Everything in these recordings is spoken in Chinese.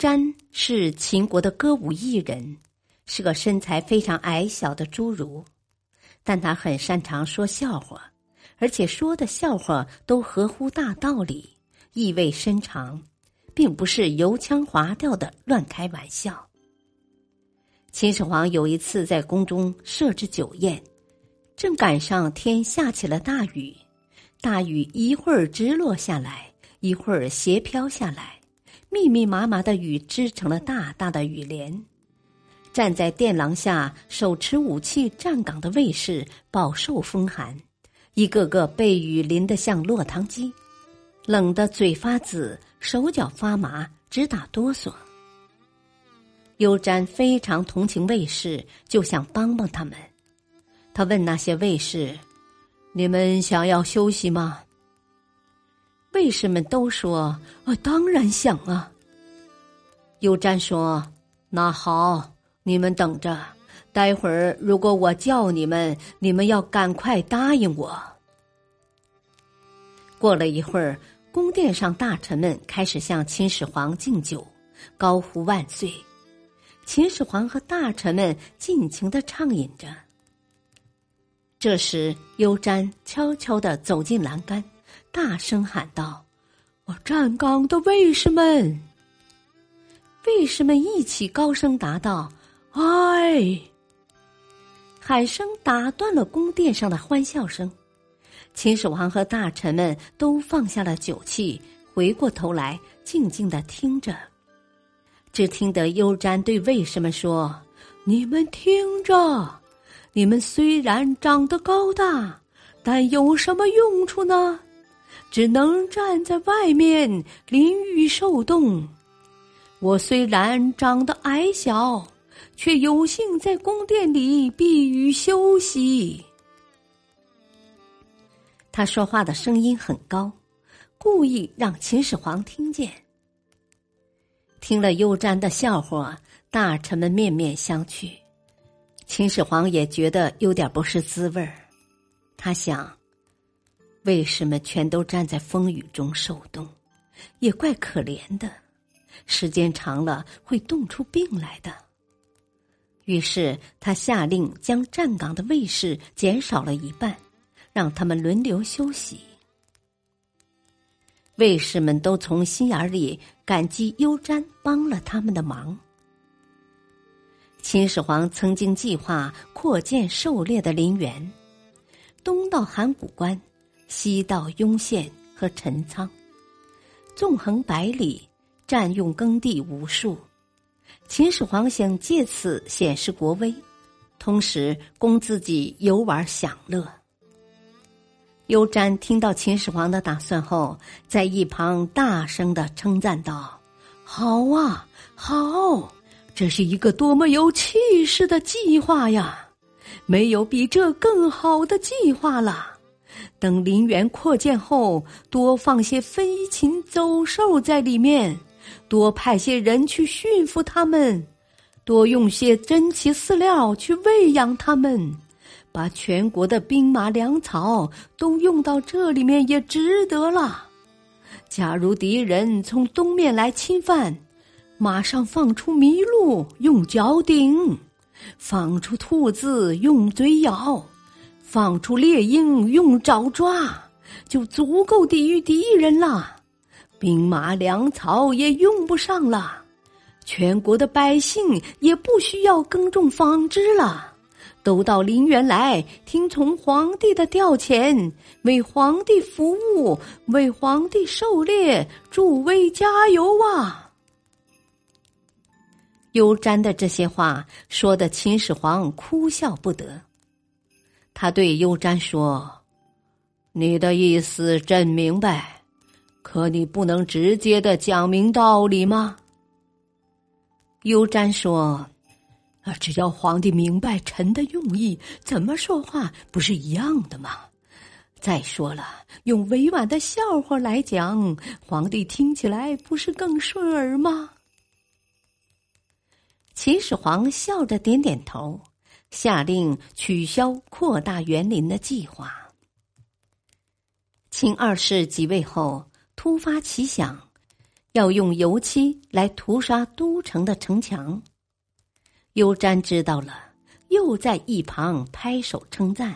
詹是秦国的歌舞艺人，是个身材非常矮小的侏儒，但他很擅长说笑话，而且说的笑话都合乎大道理，意味深长，并不是油腔滑调的乱开玩笑。秦始皇有一次在宫中设置酒宴，正赶上天下起了大雨，大雨一会儿直落下来，一会儿斜飘下来。密密麻麻的雨织成了大大的雨帘，站在殿廊下手持武器站岗的卫士饱受风寒，一个个被雨淋得像落汤鸡，冷得嘴发紫，手脚发麻，直打哆嗦。优瞻非常同情卫士，就想帮帮他们。他问那些卫士：“你们想要休息吗？”卫士们都说：“啊，当然想啊。”优瞻说：“那好，你们等着，待会儿如果我叫你们，你们要赶快答应我。”过了一会儿，宫殿上大臣们开始向秦始皇敬酒，高呼万岁。秦始皇和大臣们尽情的畅饮着。这时，优瞻悄悄的走进栏杆。大声喊道：“我站岗的卫士们！”卫士们一起高声答道：“哎！”喊声打断了宫殿上的欢笑声。秦始皇和大臣们都放下了酒气，回过头来静静的听着。只听得优瞻对卫士们说：“你们听着，你们虽然长得高大，但有什么用处呢？”只能站在外面淋雨受冻。我虽然长得矮小，却有幸在宫殿里避雨休息。他说话的声音很高，故意让秦始皇听见。听了优瞻的笑话，大臣们面面相觑，秦始皇也觉得有点不是滋味儿。他想。卫士们全都站在风雨中受冻，也怪可怜的。时间长了会冻出病来的。于是他下令将站岗的卫士减少了一半，让他们轮流休息。卫士们都从心眼里感激优瞻帮了他们的忙。秦始皇曾经计划扩建狩猎的林园，东到函谷关。西到雍县和陈仓，纵横百里，占用耕地无数。秦始皇想借此显示国威，同时供自己游玩享乐。优瞻听到秦始皇的打算后，在一旁大声的称赞道：“好啊，好！这是一个多么有气势的计划呀！没有比这更好的计划了。”等林园扩建后，多放些飞禽走兽在里面，多派些人去驯服它们，多用些珍奇饲料去喂养它们，把全国的兵马粮草都用到这里面也值得了。假如敌人从东面来侵犯，马上放出麋鹿用脚顶，放出兔子用嘴咬。放出猎鹰用爪抓，就足够抵御敌人了。兵马粮草也用不上了，全国的百姓也不需要耕种纺织了，都到陵园来听从皇帝的调遣，为皇帝服务，为皇帝狩猎。助威加油啊！优瞻的这些话说的秦始皇哭笑不得。他对优瞻说：“你的意思朕明白，可你不能直接的讲明道理吗？幽瞻说：“啊，只要皇帝明白臣的用意，怎么说话不是一样的吗？再说了，用委婉的笑话来讲，皇帝听起来不是更顺耳吗？”秦始皇笑着点点头，下令取消扩大园林的计划。秦二世即位后。突发奇想，要用油漆来涂刷都城的城墙。幽瞻知道了，又在一旁拍手称赞：“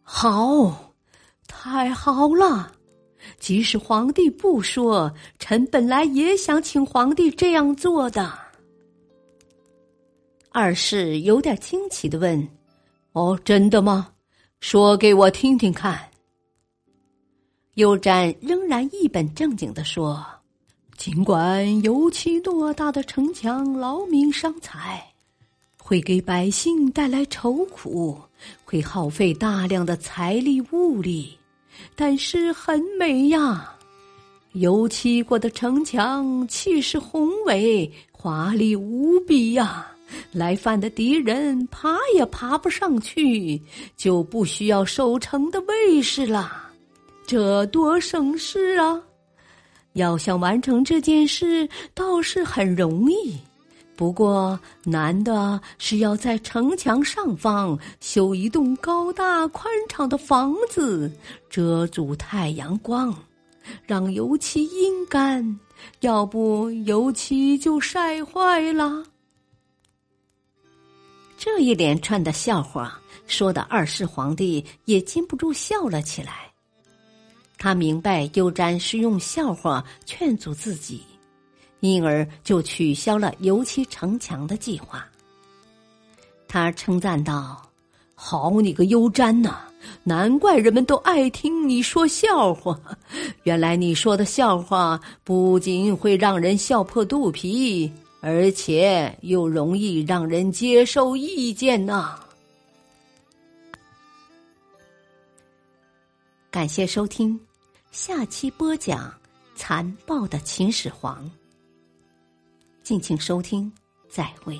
好，太好了！即使皇帝不说，臣本来也想请皇帝这样做的。”二世有点惊奇的问：“哦，真的吗？说给我听听看。”幽瞻仍然一本正经的说：“尽管油漆偌大的城墙劳民伤财，会给百姓带来愁苦，会耗费大量的财力物力，但是很美呀！油漆过的城墙气势宏伟，华丽无比呀！来犯的敌人爬也爬不上去，就不需要守城的卫士了。”这多省事啊！要想完成这件事，倒是很容易。不过难的是要在城墙上方修一栋高大宽敞的房子，遮住太阳光，让油漆阴干。要不油漆就晒坏了。这一连串的笑话，说的二世皇帝也禁不住笑了起来。他明白优瞻是用笑话劝阻自己，因而就取消了油漆城墙的计划。他称赞道：“好你个优瞻呐，难怪人们都爱听你说笑话。原来你说的笑话不仅会让人笑破肚皮，而且又容易让人接受意见呢。”感谢收听。下期播讲残暴的秦始皇。敬请收听，再会。